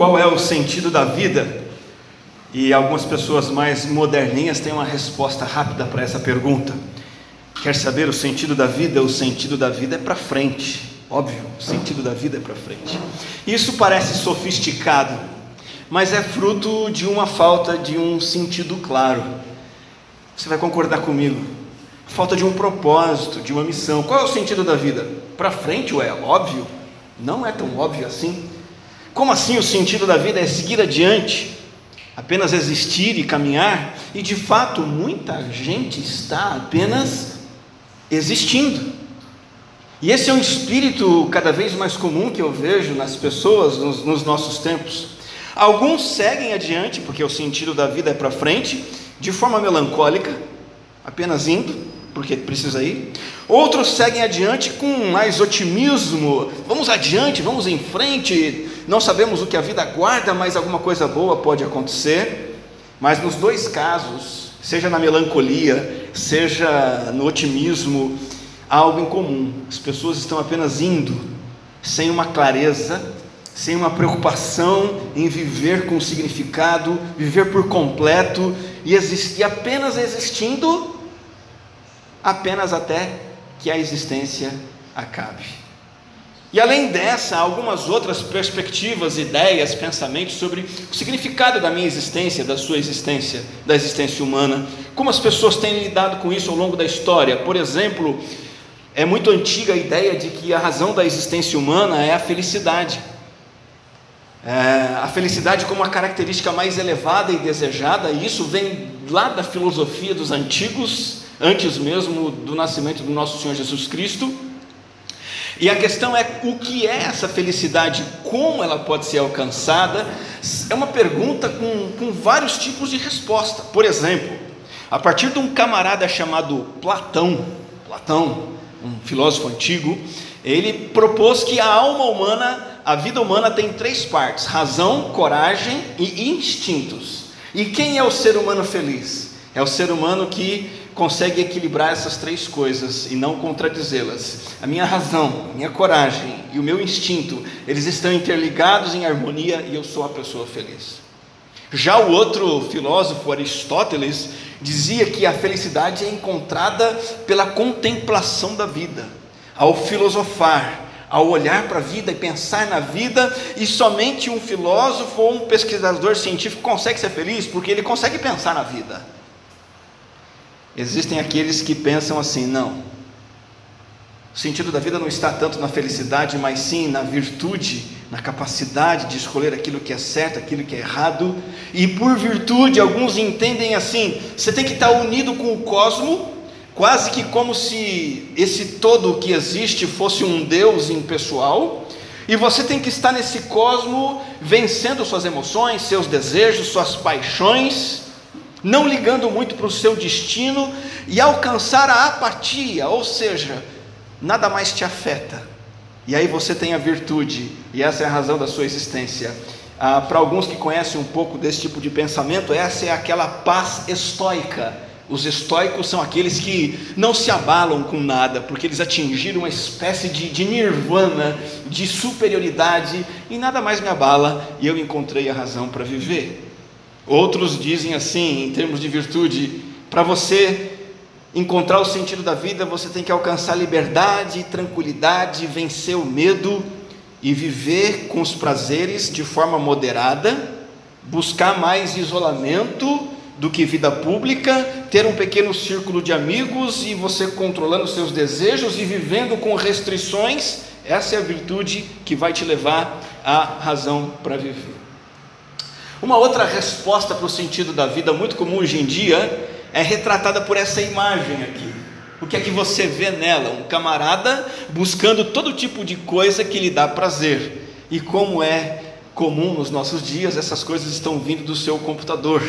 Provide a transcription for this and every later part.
Qual é o sentido da vida? E algumas pessoas mais moderninhas têm uma resposta rápida para essa pergunta. Quer saber o sentido da vida? O sentido da vida é para frente. Óbvio, o sentido da vida é para frente. Isso parece sofisticado, mas é fruto de uma falta de um sentido claro. Você vai concordar comigo? Falta de um propósito, de uma missão. Qual é o sentido da vida? Para frente, ué, óbvio. Não é tão óbvio assim. Como assim o sentido da vida é seguir adiante? Apenas existir e caminhar? E de fato, muita gente está apenas existindo. E esse é um espírito cada vez mais comum que eu vejo nas pessoas nos, nos nossos tempos. Alguns seguem adiante, porque o sentido da vida é para frente, de forma melancólica, apenas indo, porque precisa ir. Outros seguem adiante com mais otimismo, vamos adiante, vamos em frente. Não sabemos o que a vida guarda, mas alguma coisa boa pode acontecer. Mas nos dois casos, seja na melancolia, seja no otimismo, há algo em comum. As pessoas estão apenas indo, sem uma clareza, sem uma preocupação em viver com significado, viver por completo e, existir, apenas existindo, apenas até que a existência acabe. E além dessa, algumas outras perspectivas, ideias, pensamentos sobre o significado da minha existência, da sua existência, da existência humana. Como as pessoas têm lidado com isso ao longo da história. Por exemplo, é muito antiga a ideia de que a razão da existência humana é a felicidade. É, a felicidade como a característica mais elevada e desejada, e isso vem lá da filosofia dos antigos, antes mesmo do nascimento do nosso Senhor Jesus Cristo. E a questão é o que é essa felicidade, como ela pode ser alcançada, é uma pergunta com, com vários tipos de resposta. Por exemplo, a partir de um camarada chamado Platão, Platão, um filósofo antigo, ele propôs que a alma humana, a vida humana tem três partes: razão, coragem e instintos. E quem é o ser humano feliz? É o ser humano que consegue equilibrar essas três coisas e não contradizê-las. A minha razão, minha coragem e o meu instinto, eles estão interligados em harmonia e eu sou a pessoa feliz. Já o outro filósofo, Aristóteles, dizia que a felicidade é encontrada pela contemplação da vida, ao filosofar, ao olhar para a vida e pensar na vida, e somente um filósofo ou um pesquisador científico consegue ser feliz porque ele consegue pensar na vida. Existem aqueles que pensam assim: não, o sentido da vida não está tanto na felicidade, mas sim na virtude, na capacidade de escolher aquilo que é certo, aquilo que é errado. E por virtude, alguns entendem assim: você tem que estar unido com o cosmo, quase que como se esse todo que existe fosse um Deus impessoal. E você tem que estar nesse cosmo vencendo suas emoções, seus desejos, suas paixões não ligando muito para o seu destino e alcançar a apatia, ou seja, nada mais te afeta. E aí você tem a virtude, e essa é a razão da sua existência. Ah, para alguns que conhecem um pouco desse tipo de pensamento, essa é aquela paz estoica. Os estoicos são aqueles que não se abalam com nada, porque eles atingiram uma espécie de, de nirvana, de superioridade, e nada mais me abala, e eu encontrei a razão para viver. Outros dizem assim, em termos de virtude, para você encontrar o sentido da vida, você tem que alcançar liberdade, tranquilidade, vencer o medo e viver com os prazeres de forma moderada, buscar mais isolamento do que vida pública, ter um pequeno círculo de amigos e você controlando seus desejos e vivendo com restrições, essa é a virtude que vai te levar à razão para viver. Uma outra resposta para o sentido da vida, muito comum hoje em dia, é retratada por essa imagem aqui. O que é que você vê nela? Um camarada buscando todo tipo de coisa que lhe dá prazer. E como é comum nos nossos dias, essas coisas estão vindo do seu computador.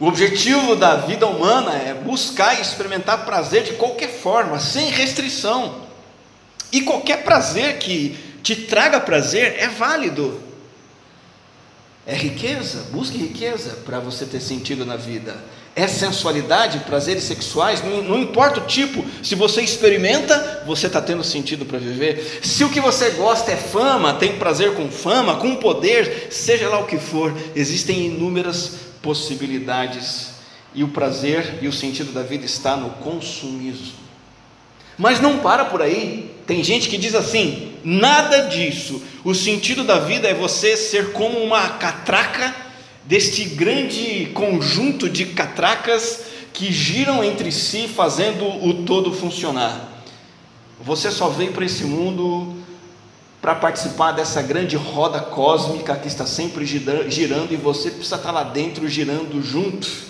O objetivo da vida humana é buscar e experimentar prazer de qualquer forma, sem restrição. E qualquer prazer que te traga prazer é válido. É riqueza, busque riqueza para você ter sentido na vida. é sensualidade, prazeres sexuais, não, não, importa o tipo, se você experimenta, você está tendo sentido para viver. Se o que você gosta é fama, tem prazer com fama, com poder, seja lá o que for, existem inúmeras possibilidades, e o prazer e o sentido da vida está no consumismo. Mas não para por aí. Tem gente que diz assim: nada disso. O sentido da vida é você ser como uma catraca deste grande conjunto de catracas que giram entre si, fazendo o todo funcionar. Você só veio para esse mundo para participar dessa grande roda cósmica que está sempre girando e você precisa estar lá dentro girando junto.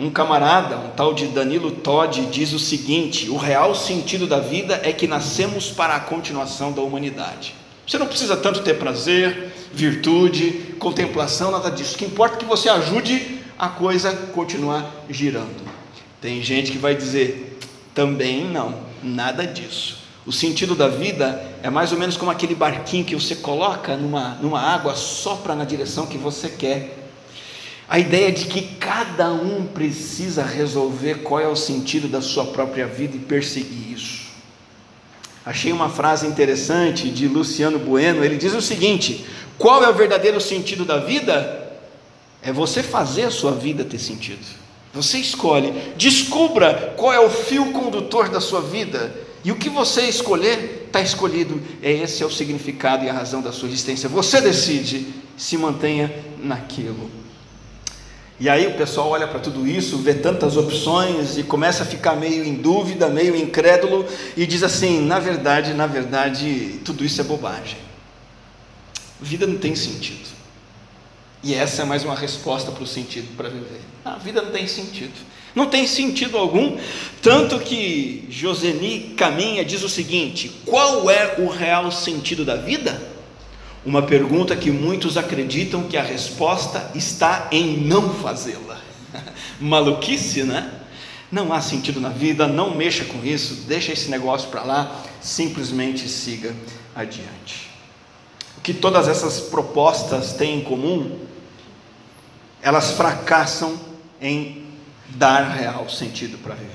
Um camarada, um tal de Danilo Todd, diz o seguinte: o real sentido da vida é que nascemos para a continuação da humanidade. Você não precisa tanto ter prazer, virtude, contemplação, nada disso. O que importa é que você ajude a coisa continuar girando. Tem gente que vai dizer, também não, nada disso. O sentido da vida é mais ou menos como aquele barquinho que você coloca numa, numa água, sopra na direção que você quer a ideia de que cada um precisa resolver qual é o sentido da sua própria vida e perseguir isso. Achei uma frase interessante de Luciano Bueno, ele diz o seguinte: qual é o verdadeiro sentido da vida? É você fazer a sua vida ter sentido. Você escolhe, descubra qual é o fio condutor da sua vida, e o que você escolher, está escolhido. É esse é o significado e a razão da sua existência. Você decide, se mantenha naquilo. E aí o pessoal olha para tudo isso, vê tantas opções e começa a ficar meio em dúvida, meio incrédulo e diz assim: na verdade, na verdade, tudo isso é bobagem. Vida não tem sentido. E essa é mais uma resposta para o sentido para viver. A vida não tem sentido. Não tem sentido algum, tanto que Joseni Caminha diz o seguinte: qual é o real sentido da vida? Uma pergunta que muitos acreditam que a resposta está em não fazê-la. Maluquice, né? Não há sentido na vida, não mexa com isso, deixa esse negócio para lá, simplesmente siga adiante. O que todas essas propostas têm em comum? Elas fracassam em dar real sentido para viver.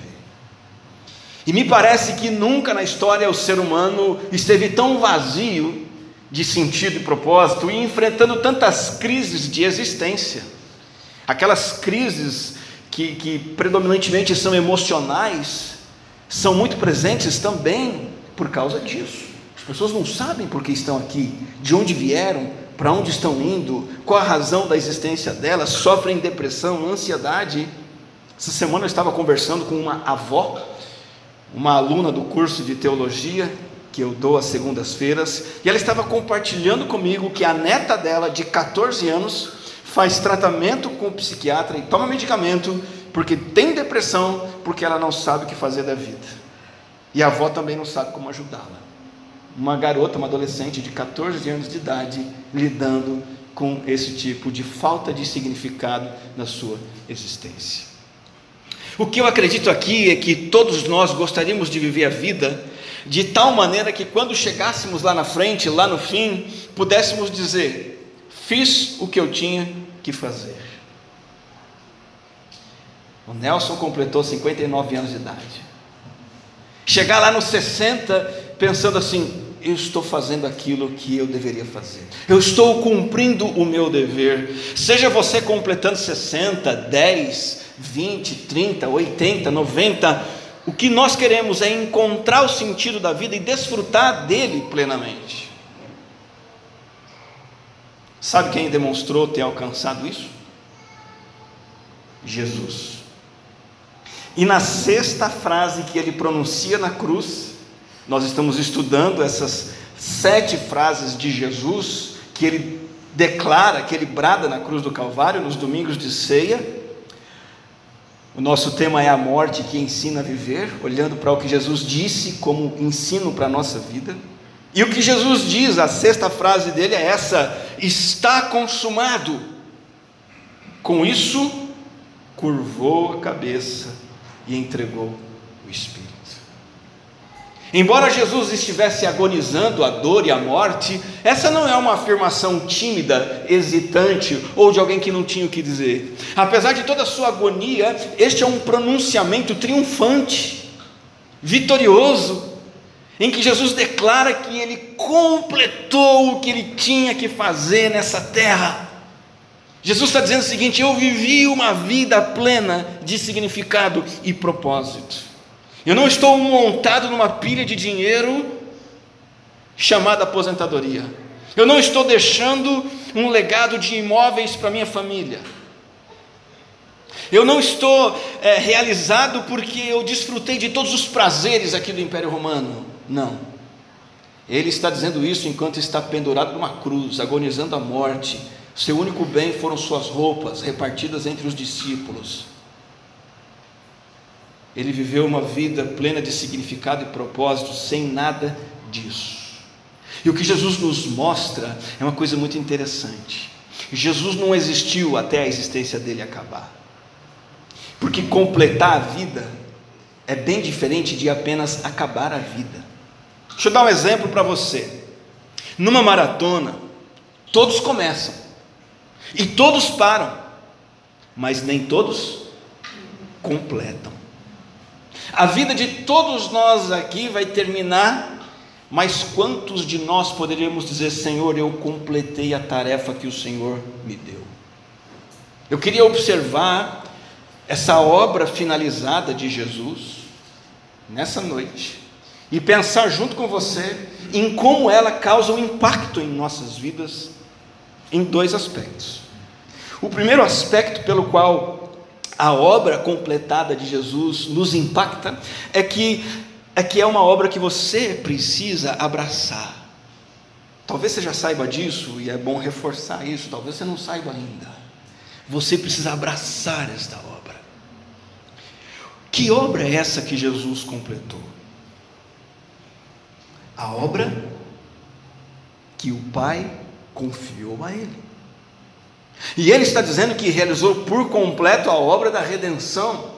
E me parece que nunca na história o ser humano esteve tão vazio de sentido e propósito e enfrentando tantas crises de existência, aquelas crises que, que predominantemente são emocionais, são muito presentes também por causa disso. As pessoas não sabem por que estão aqui, de onde vieram, para onde estão indo, qual a razão da existência delas, sofrem depressão, ansiedade. Essa semana eu estava conversando com uma avó, uma aluna do curso de teologia, que eu dou às segundas-feiras, e ela estava compartilhando comigo que a neta dela, de 14 anos, faz tratamento com o psiquiatra e toma medicamento porque tem depressão, porque ela não sabe o que fazer da vida. E a avó também não sabe como ajudá-la. Uma garota, uma adolescente de 14 anos de idade, lidando com esse tipo de falta de significado na sua existência. O que eu acredito aqui é que todos nós gostaríamos de viver a vida de tal maneira que quando chegássemos lá na frente, lá no fim, pudéssemos dizer: fiz o que eu tinha que fazer. O Nelson completou 59 anos de idade. Chegar lá nos 60 pensando assim: eu estou fazendo aquilo que eu deveria fazer, eu estou cumprindo o meu dever. Seja você completando 60, 10, 20, 30, 80, 90, o que nós queremos é encontrar o sentido da vida e desfrutar dele plenamente. Sabe quem demonstrou ter alcançado isso? Jesus. E na sexta frase que ele pronuncia na cruz, nós estamos estudando essas sete frases de Jesus que ele declara, que ele brada na cruz do Calvário nos domingos de ceia. O nosso tema é a morte que ensina a viver, olhando para o que Jesus disse como ensino para a nossa vida. E o que Jesus diz, a sexta frase dele é essa: está consumado. Com isso, curvou a cabeça e entregou o Espírito. Embora Jesus estivesse agonizando a dor e a morte, essa não é uma afirmação tímida, hesitante ou de alguém que não tinha o que dizer. Apesar de toda a sua agonia, este é um pronunciamento triunfante, vitorioso, em que Jesus declara que ele completou o que ele tinha que fazer nessa terra. Jesus está dizendo o seguinte: eu vivi uma vida plena de significado e propósito. Eu não estou montado numa pilha de dinheiro chamada aposentadoria. Eu não estou deixando um legado de imóveis para minha família. Eu não estou é, realizado porque eu desfrutei de todos os prazeres aqui do Império Romano. Não. Ele está dizendo isso enquanto está pendurado numa cruz, agonizando a morte. Seu único bem foram suas roupas, repartidas entre os discípulos. Ele viveu uma vida plena de significado e propósito, sem nada disso. E o que Jesus nos mostra é uma coisa muito interessante. Jesus não existiu até a existência dele acabar. Porque completar a vida é bem diferente de apenas acabar a vida. Deixa eu dar um exemplo para você. Numa maratona, todos começam e todos param, mas nem todos completam. A vida de todos nós aqui vai terminar, mas quantos de nós poderíamos dizer, Senhor, eu completei a tarefa que o Senhor me deu? Eu queria observar essa obra finalizada de Jesus nessa noite e pensar junto com você em como ela causa um impacto em nossas vidas em dois aspectos. O primeiro aspecto pelo qual a obra completada de Jesus nos impacta é que é que é uma obra que você precisa abraçar. Talvez você já saiba disso e é bom reforçar isso, talvez você não saiba ainda. Você precisa abraçar esta obra. Que obra é essa que Jesus completou? A obra que o Pai confiou a Ele. E ele está dizendo que realizou por completo a obra da redenção.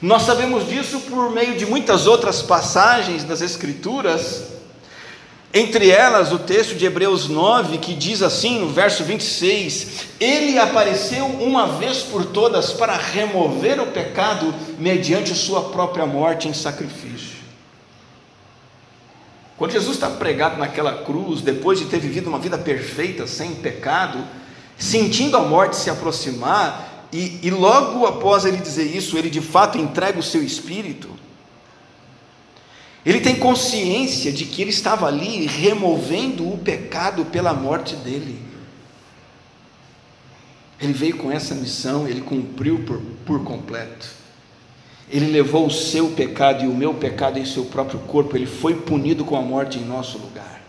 Nós sabemos disso por meio de muitas outras passagens das Escrituras, entre elas o texto de Hebreus 9, que diz assim, no verso 26: Ele apareceu uma vez por todas para remover o pecado mediante sua própria morte em sacrifício. Quando Jesus está pregado naquela cruz, depois de ter vivido uma vida perfeita, sem pecado, sentindo a morte se aproximar, e, e logo após ele dizer isso, ele de fato entrega o seu espírito. Ele tem consciência de que ele estava ali removendo o pecado pela morte dele. Ele veio com essa missão, ele cumpriu por, por completo. Ele levou o seu pecado e o meu pecado em seu próprio corpo, ele foi punido com a morte em nosso lugar.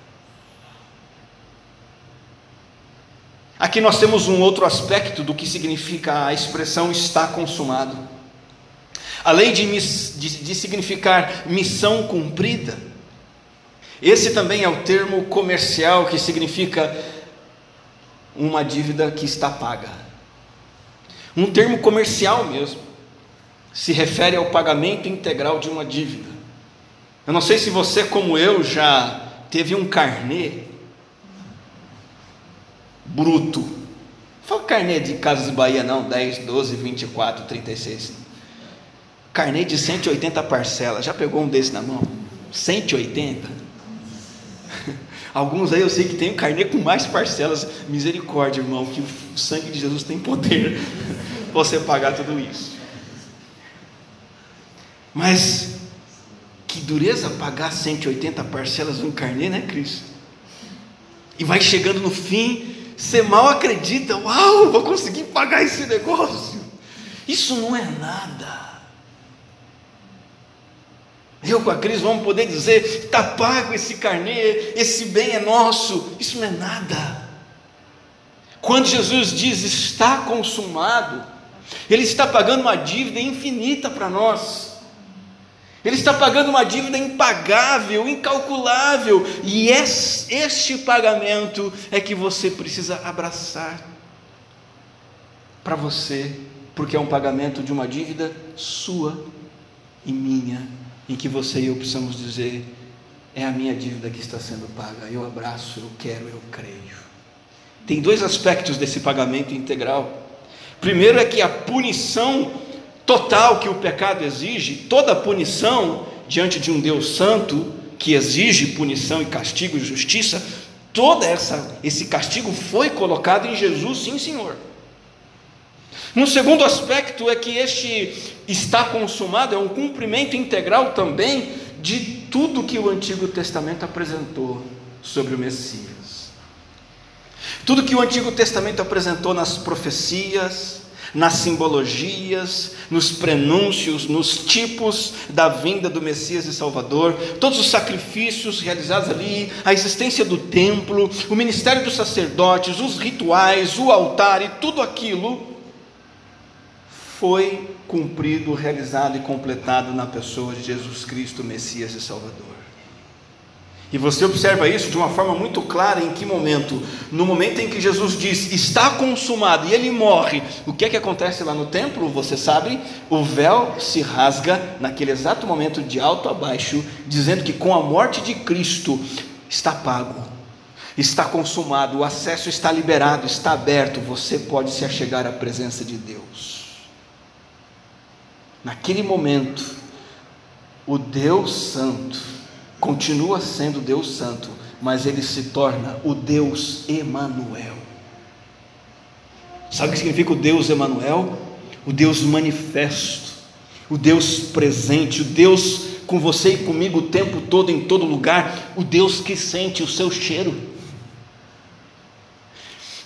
Aqui nós temos um outro aspecto do que significa a expressão está consumado. Além de, de, de significar missão cumprida, esse também é o termo comercial que significa uma dívida que está paga. Um termo comercial mesmo se refere ao pagamento integral de uma dívida. Eu não sei se você, como eu, já teve um carnê bruto. Não fala carnê de Casas Bahia, não, 10, 12, 24, 36. Carnê de 180 parcelas. Já pegou um desse na mão? 180? Alguns aí eu sei que tem um carnê com mais parcelas. Misericórdia, irmão, que o sangue de Jesus tem poder para você pagar tudo isso. Mas que dureza pagar 180 parcelas no carnê, né, Cris? E vai chegando no fim, você mal acredita, uau, vou conseguir pagar esse negócio. Isso não é nada. Eu com a Cris vamos poder dizer: está pago esse carnê, esse bem é nosso. Isso não é nada. Quando Jesus diz está consumado, Ele está pagando uma dívida infinita para nós. Ele está pagando uma dívida impagável, incalculável, e este pagamento é que você precisa abraçar para você, porque é um pagamento de uma dívida sua e minha em que você e eu precisamos dizer: é a minha dívida que está sendo paga, eu abraço, eu quero, eu creio. Tem dois aspectos desse pagamento integral. Primeiro é que a punição total que o pecado exige, toda punição diante de um Deus santo que exige punição e castigo e justiça, toda essa esse castigo foi colocado em Jesus, sim, Senhor. Um segundo aspecto é que este está consumado é um cumprimento integral também de tudo que o Antigo Testamento apresentou sobre o Messias. Tudo que o Antigo Testamento apresentou nas profecias, nas simbologias, nos prenúncios, nos tipos da vinda do Messias e Salvador, todos os sacrifícios realizados ali, a existência do templo, o ministério dos sacerdotes, os rituais, o altar e tudo aquilo foi cumprido, realizado e completado na pessoa de Jesus Cristo, Messias e Salvador. E você observa isso de uma forma muito clara em que momento? No momento em que Jesus diz, está consumado, e ele morre, o que é que acontece lá no templo? Você sabe? O véu se rasga naquele exato momento de alto a baixo, dizendo que com a morte de Cristo está pago, está consumado, o acesso está liberado, está aberto, você pode se achegar à presença de Deus. Naquele momento, o Deus Santo, continua sendo Deus Santo, mas ele se torna o Deus Emanuel. Sabe o que significa o Deus Emanuel? O Deus manifesto, o Deus presente, o Deus com você e comigo o tempo todo, em todo lugar, o Deus que sente o seu cheiro,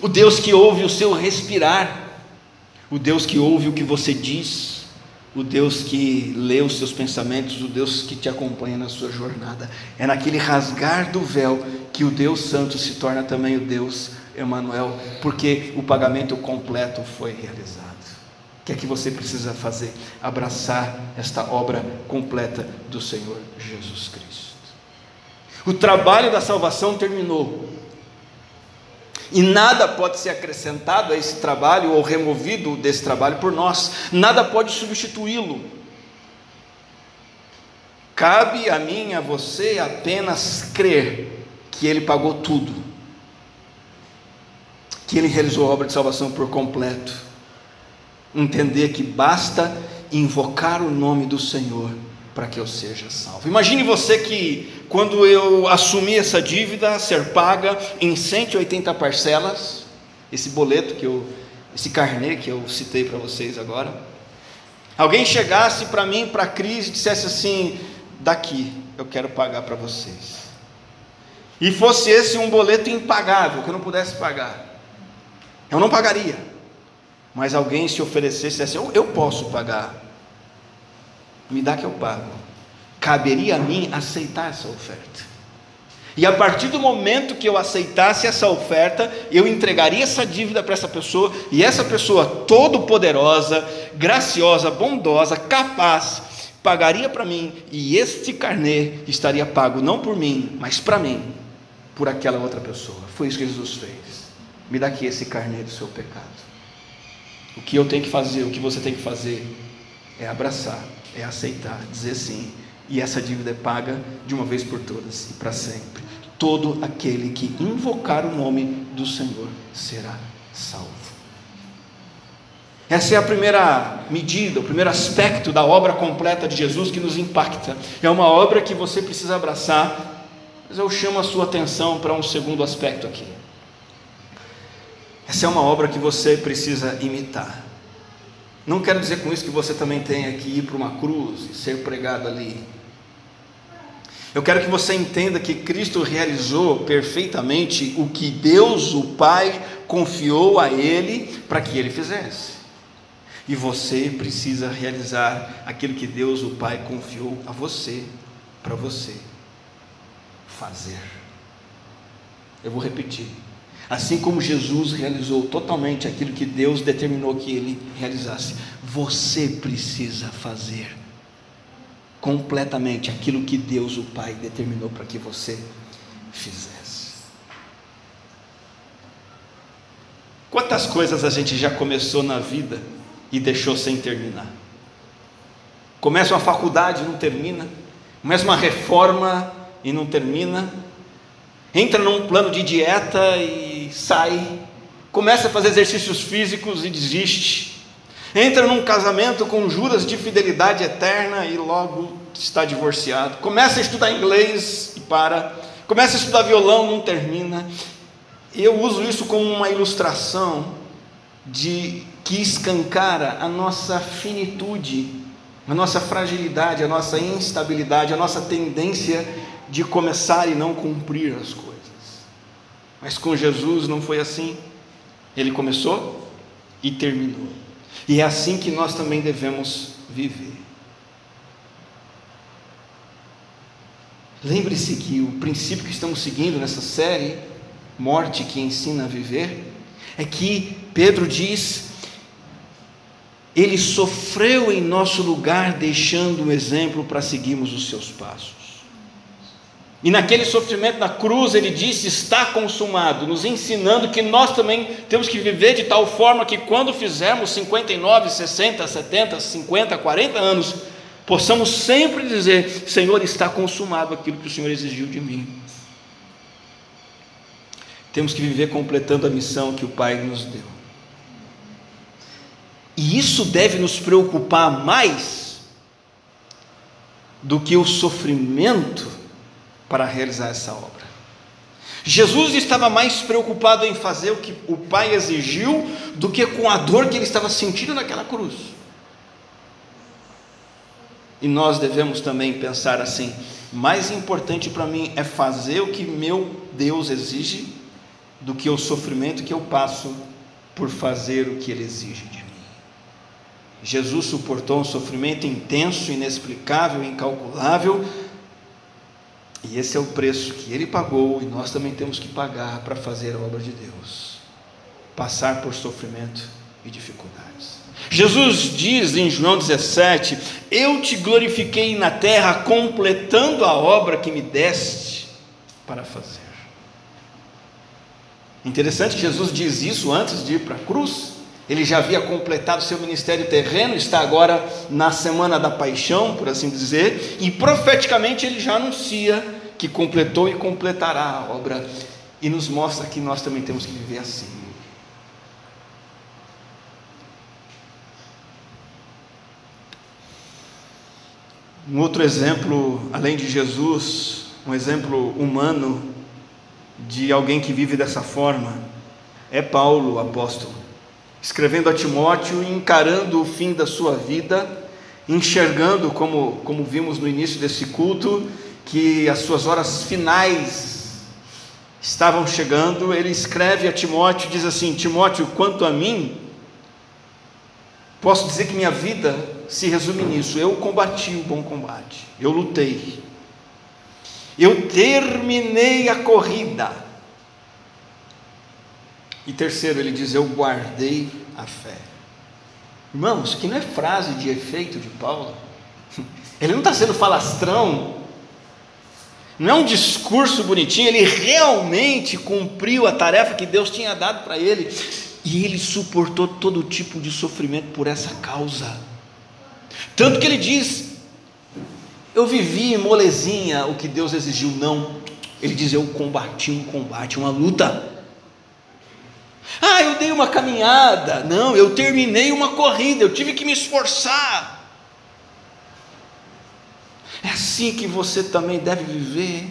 o Deus que ouve o seu respirar, o Deus que ouve o que você diz, o Deus que lê os seus pensamentos, o Deus que te acompanha na sua jornada. É naquele rasgar do véu que o Deus Santo se torna também o Deus Emanuel, porque o pagamento completo foi realizado. O que é que você precisa fazer? Abraçar esta obra completa do Senhor Jesus Cristo. O trabalho da salvação terminou. E nada pode ser acrescentado a esse trabalho ou removido desse trabalho por nós, nada pode substituí-lo. Cabe a mim, a você, apenas crer que Ele pagou tudo, que Ele realizou a obra de salvação por completo, entender que basta invocar o nome do Senhor para que eu seja salvo. Imagine você que quando eu assumi essa dívida ser paga em 180 parcelas, esse boleto que eu, esse carnê que eu citei para vocês agora, alguém chegasse para mim, para a crise, e dissesse assim: daqui eu quero pagar para vocês. E fosse esse um boleto impagável, que eu não pudesse pagar. Eu não pagaria. Mas alguém se oferecesse eu, eu posso pagar me dá que eu pago. Caberia a mim aceitar essa oferta. E a partir do momento que eu aceitasse essa oferta, eu entregaria essa dívida para essa pessoa, e essa pessoa todo-poderosa, graciosa, bondosa, capaz, pagaria para mim, e este carnê estaria pago não por mim, mas para mim, por aquela outra pessoa. Foi isso que Jesus fez. Me dá aqui esse carnê do seu pecado. O que eu tenho que fazer, o que você tem que fazer, é abraçar é aceitar, dizer sim, e essa dívida é paga de uma vez por todas e para sempre. Todo aquele que invocar o nome do Senhor será salvo. Essa é a primeira medida, o primeiro aspecto da obra completa de Jesus que nos impacta. É uma obra que você precisa abraçar, mas eu chamo a sua atenção para um segundo aspecto aqui. Essa é uma obra que você precisa imitar. Não quero dizer com isso que você também tenha que ir para uma cruz e ser pregado ali. Eu quero que você entenda que Cristo realizou perfeitamente o que Deus, o Pai, confiou a Ele para que Ele fizesse. E você precisa realizar aquilo que Deus, o Pai, confiou a você, para você fazer. Eu vou repetir. Assim como Jesus realizou totalmente aquilo que Deus determinou que ele realizasse, você precisa fazer completamente aquilo que Deus, o Pai, determinou para que você fizesse. Quantas coisas a gente já começou na vida e deixou sem terminar? Começa uma faculdade, não termina Começa uma reforma e não termina. Entra num plano de dieta e sai. Começa a fazer exercícios físicos e desiste. Entra num casamento com juras de fidelidade eterna e logo está divorciado. Começa a estudar inglês e para. Começa a estudar violão, não termina. Eu uso isso como uma ilustração de que escancara a nossa finitude, a nossa fragilidade, a nossa instabilidade, a nossa tendência de começar e não cumprir as coisas. Mas com Jesus não foi assim. Ele começou e terminou. E é assim que nós também devemos viver. Lembre-se que o princípio que estamos seguindo nessa série, Morte que ensina a viver, é que Pedro diz: Ele sofreu em nosso lugar, deixando um exemplo para seguirmos os seus passos. E naquele sofrimento na cruz, ele disse: Está consumado, nos ensinando que nós também temos que viver de tal forma que quando fizermos 59, 60, 70, 50, 40 anos, possamos sempre dizer: Senhor, está consumado aquilo que o Senhor exigiu de mim. Temos que viver completando a missão que o Pai nos deu. E isso deve nos preocupar mais do que o sofrimento para realizar essa obra. Jesus estava mais preocupado em fazer o que o Pai exigiu do que com a dor que ele estava sentindo naquela cruz. E nós devemos também pensar assim: mais importante para mim é fazer o que meu Deus exige do que o sofrimento que eu passo por fazer o que Ele exige de mim. Jesus suportou um sofrimento intenso, inexplicável, incalculável, e esse é o preço que Ele pagou e nós também temos que pagar para fazer a obra de Deus passar por sofrimento e dificuldades. Jesus diz em João 17: Eu te glorifiquei na terra, completando a obra que me deste para fazer. Interessante que Jesus diz isso antes de ir para a cruz. Ele já havia completado seu ministério terreno, está agora na semana da paixão, por assim dizer, e profeticamente ele já anuncia que completou e completará a obra, e nos mostra que nós também temos que viver assim. Um outro exemplo, além de Jesus, um exemplo humano de alguém que vive dessa forma, é Paulo, apóstolo, escrevendo a Timóteo encarando o fim da sua vida, enxergando, como, como vimos no início desse culto, que as suas horas finais estavam chegando, ele escreve a Timóteo, diz assim: Timóteo, quanto a mim, posso dizer que minha vida se resume nisso: eu combati o bom combate, eu lutei, eu terminei a corrida. E terceiro, ele diz: eu guardei a fé. Irmãos, que não é frase de efeito de Paulo, ele não está sendo falastrão, não é um discurso bonitinho, ele realmente cumpriu a tarefa que Deus tinha dado para ele, e ele suportou todo tipo de sofrimento por essa causa. Tanto que ele diz: Eu vivi molezinha o que Deus exigiu, não. Ele diz: Eu combati um combate, uma luta. Ah, eu dei uma caminhada. Não, eu terminei uma corrida, eu tive que me esforçar. É assim que você também deve viver,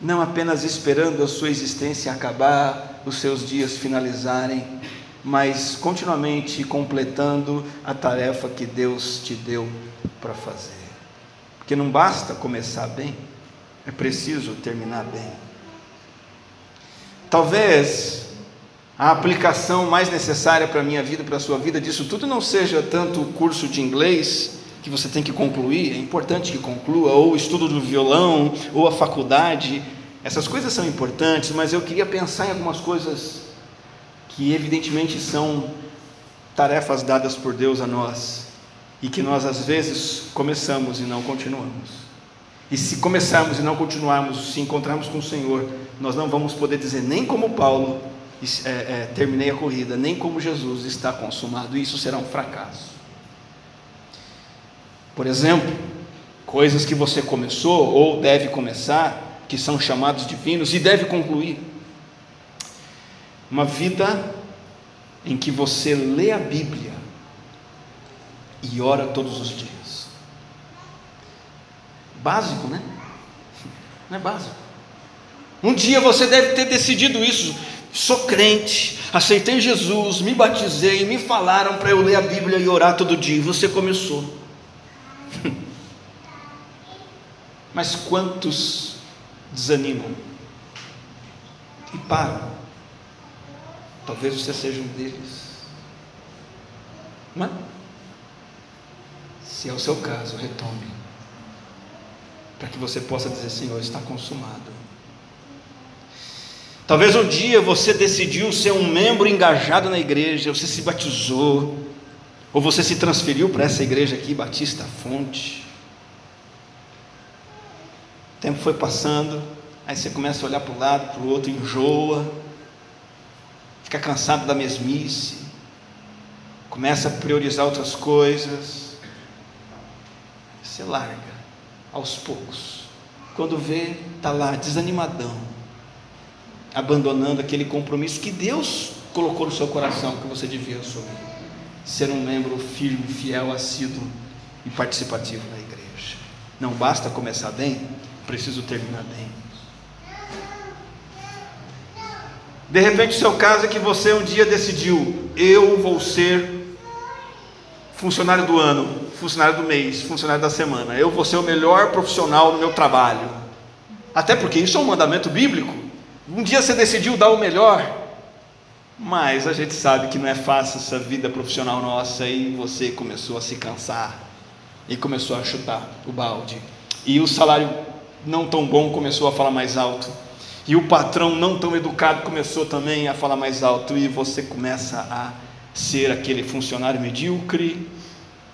não apenas esperando a sua existência acabar, os seus dias finalizarem, mas continuamente completando a tarefa que Deus te deu para fazer. Porque não basta começar bem, é preciso terminar bem. Talvez a aplicação mais necessária para a minha vida, para a sua vida disso tudo não seja tanto o curso de inglês que você tem que concluir, é importante que conclua, ou o estudo do violão, ou a faculdade. Essas coisas são importantes, mas eu queria pensar em algumas coisas que evidentemente são tarefas dadas por Deus a nós e que nós às vezes começamos e não continuamos. E se começarmos e não continuarmos, se encontrarmos com o Senhor, nós não vamos poder dizer nem como Paulo é, é, terminei a corrida, nem como Jesus está consumado. Isso será um fracasso. Por exemplo, coisas que você começou ou deve começar, que são chamados divinos, e deve concluir. Uma vida em que você lê a Bíblia e ora todos os dias. Básico, né? Não é básico. Um dia você deve ter decidido isso. Sou crente, aceitei Jesus, me batizei, me falaram para eu ler a Bíblia e orar todo dia. E você começou. Mas quantos desanimam e param? Talvez você seja um deles. É? Se é o seu caso, retome. Para que você possa dizer: Senhor, está consumado. Talvez um dia você decidiu ser um membro engajado na igreja, você se batizou, ou você se transferiu para essa igreja aqui, Batista Fonte. O tempo foi passando, aí você começa a olhar para um lado, para o outro, enjoa, fica cansado da mesmice, começa a priorizar outras coisas, você larga aos poucos. Quando vê, está lá desanimadão, abandonando aquele compromisso que Deus colocou no seu coração que você devia assumir. Ser um membro firme, fiel, assíduo e participativo na igreja. Não basta começar bem, preciso terminar bem. De repente, o seu caso é que você um dia decidiu: eu vou ser funcionário do ano, funcionário do mês, funcionário da semana. Eu vou ser o melhor profissional no meu trabalho. Até porque isso é um mandamento bíblico. Um dia você decidiu dar o melhor, mas a gente sabe que não é fácil essa vida profissional nossa e você começou a se cansar e começou a chutar o balde. E o salário não tão bom começou a falar mais alto. E o patrão não tão educado começou também a falar mais alto e você começa a ser aquele funcionário medíocre,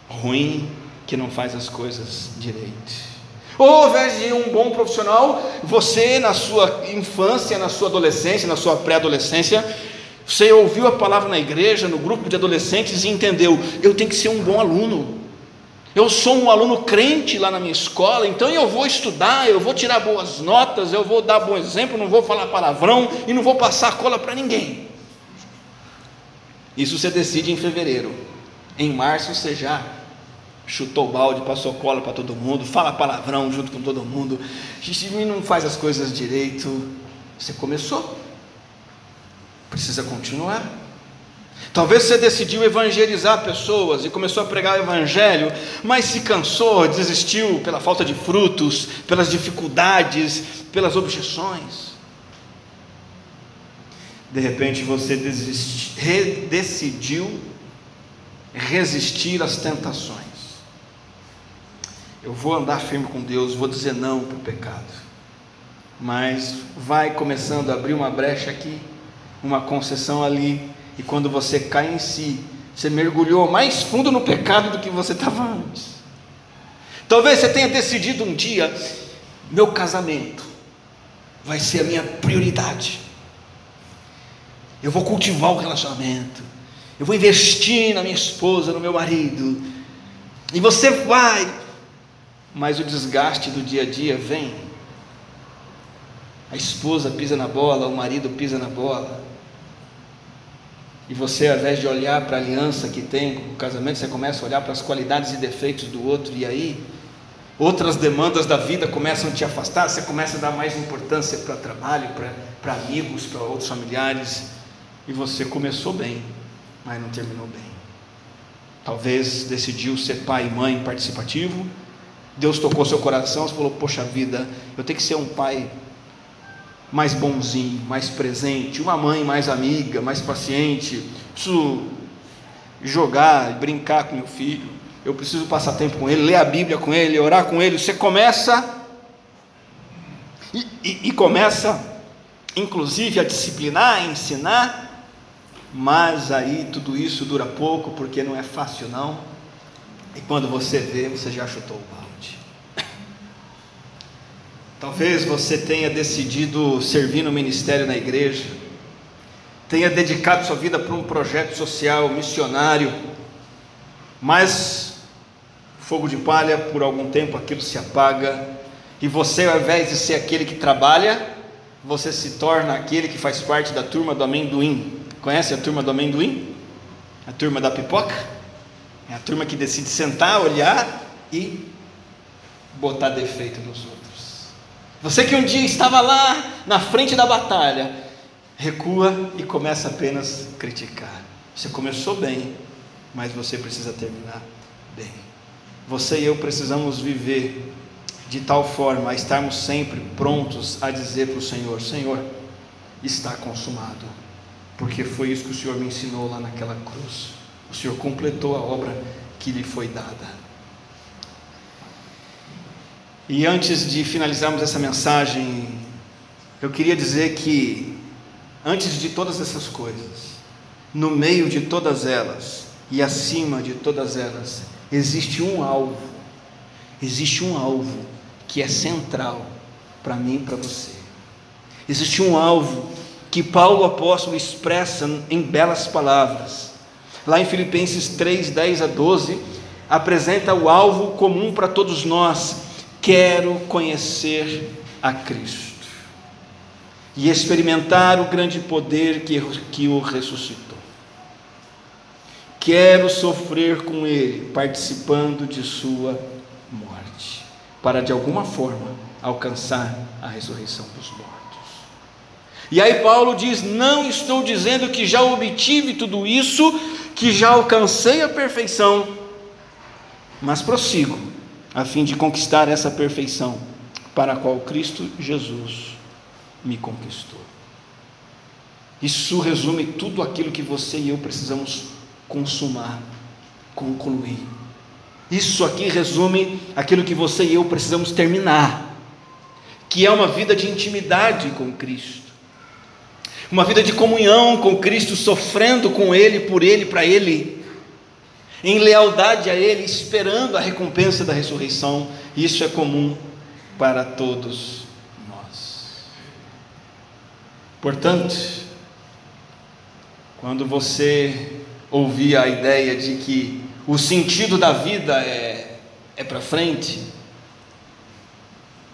ruim, que não faz as coisas direito. Ou ao invés de um bom profissional, você na sua infância, na sua adolescência, na sua pré-adolescência, você ouviu a palavra na igreja, no grupo de adolescentes e entendeu: eu tenho que ser um bom aluno. Eu sou um aluno crente lá na minha escola, então eu vou estudar, eu vou tirar boas notas, eu vou dar bom exemplo, não vou falar palavrão e não vou passar cola para ninguém. Isso você decide em fevereiro. Em março você já chutou o balde, passou cola para todo mundo, fala palavrão junto com todo mundo, e não faz as coisas direito. Você começou, precisa continuar. Talvez você decidiu evangelizar pessoas e começou a pregar o evangelho, mas se cansou, desistiu pela falta de frutos, pelas dificuldades, pelas objeções. De repente você desist, decidiu resistir às tentações. Eu vou andar firme com Deus, vou dizer não para o pecado. Mas vai começando a abrir uma brecha aqui, uma concessão ali, e quando você cai em si, você mergulhou mais fundo no pecado do que você estava antes. Talvez você tenha decidido um dia: meu casamento vai ser a minha prioridade. Eu vou cultivar o relacionamento. Eu vou investir na minha esposa, no meu marido. E você vai, mas o desgaste do dia a dia vem. A esposa pisa na bola, o marido pisa na bola. E você, ao invés de olhar para a aliança que tem com o casamento, você começa a olhar para as qualidades e defeitos do outro, e aí outras demandas da vida começam a te afastar, você começa a dar mais importância para trabalho, para, para amigos, para outros familiares, e você começou bem, mas não terminou bem. Talvez decidiu ser pai e mãe participativo, Deus tocou seu coração, você falou: Poxa vida, eu tenho que ser um pai mais bonzinho, mais presente, uma mãe mais amiga, mais paciente. Preciso jogar, brincar com meu filho. Eu preciso passar tempo com ele, ler a Bíblia com ele, orar com ele. Você começa e, e, e começa, inclusive, a disciplinar, a ensinar, mas aí tudo isso dura pouco porque não é fácil não. E quando você vê, você já chutou o balde. Talvez você tenha decidido servir no ministério na igreja, tenha dedicado sua vida para um projeto social, missionário, mas fogo de palha, por algum tempo aquilo se apaga, e você, ao invés de ser aquele que trabalha, você se torna aquele que faz parte da turma do amendoim. Conhece a turma do amendoim? A turma da pipoca? É a turma que decide sentar, olhar e botar defeito nos outros. Você que um dia estava lá na frente da batalha, recua e começa apenas a criticar. Você começou bem, mas você precisa terminar bem. Você e eu precisamos viver de tal forma a estarmos sempre prontos a dizer para o Senhor: Senhor, está consumado, porque foi isso que o Senhor me ensinou lá naquela cruz. O Senhor completou a obra que lhe foi dada. E antes de finalizarmos essa mensagem, eu queria dizer que, antes de todas essas coisas, no meio de todas elas e acima de todas elas, existe um alvo, existe um alvo que é central para mim e para você. Existe um alvo que Paulo apóstolo expressa em belas palavras. Lá em Filipenses 3, 10 a 12, apresenta o alvo comum para todos nós Quero conhecer a Cristo e experimentar o grande poder que, que o ressuscitou. Quero sofrer com Ele, participando de Sua morte, para de alguma forma alcançar a ressurreição dos mortos. E aí Paulo diz: Não estou dizendo que já obtive tudo isso, que já alcancei a perfeição, mas prossigo a fim de conquistar essa perfeição para a qual Cristo Jesus me conquistou. Isso resume tudo aquilo que você e eu precisamos consumar, concluir. Isso aqui resume aquilo que você e eu precisamos terminar, que é uma vida de intimidade com Cristo, uma vida de comunhão com Cristo, sofrendo com Ele, por Ele, para Ele em lealdade a Ele, esperando a recompensa da ressurreição. Isso é comum para todos nós. Portanto, quando você ouvir a ideia de que o sentido da vida é, é para frente,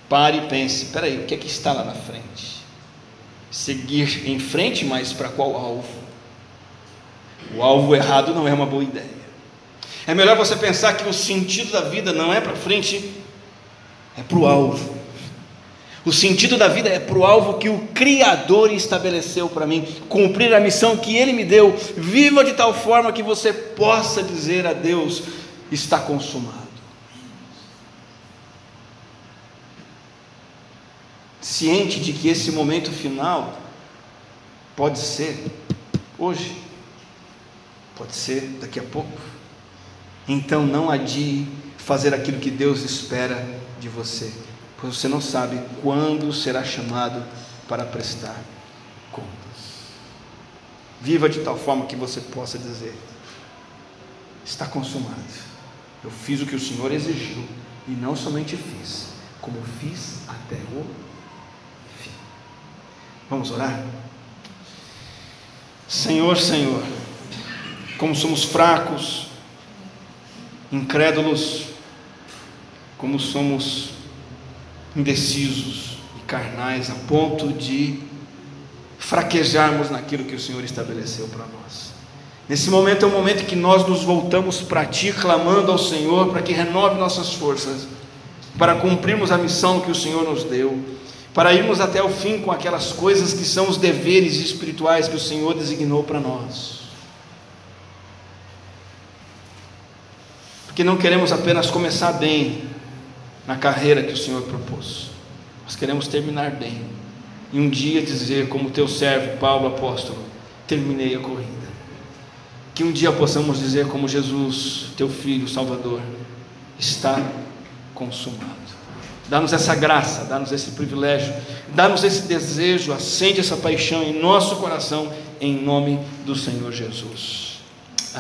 pare e pense: peraí, o que é que está lá na frente? Seguir em frente, mas para qual alvo? O alvo errado não é uma boa ideia. É melhor você pensar que o sentido da vida não é para frente, é para o alvo. O sentido da vida é para o alvo que o Criador estabeleceu para mim, cumprir a missão que Ele me deu. Viva de tal forma que você possa dizer a Deus: está consumado. Ciente de que esse momento final pode ser hoje, pode ser daqui a pouco então não adie fazer aquilo que Deus espera de você, pois você não sabe quando será chamado para prestar contas. Viva de tal forma que você possa dizer: está consumado. Eu fiz o que o Senhor exigiu e não somente fiz, como fiz até o fim. Vamos orar? Senhor, Senhor, como somos fracos, incrédulos, como somos indecisos e carnais a ponto de fraquejarmos naquilo que o Senhor estabeleceu para nós. Nesse momento é o momento que nós nos voltamos para Ti, clamando ao Senhor para que renove nossas forças, para cumprirmos a missão que o Senhor nos deu, para irmos até o fim com aquelas coisas que são os deveres espirituais que o Senhor designou para nós. Porque não queremos apenas começar bem na carreira que o Senhor propôs, nós queremos terminar bem e um dia dizer, como teu servo Paulo apóstolo, terminei a corrida. Que um dia possamos dizer, como Jesus, teu filho, Salvador, está consumado. Dá-nos essa graça, dá-nos esse privilégio, dá-nos esse desejo, acende essa paixão em nosso coração, em nome do Senhor Jesus.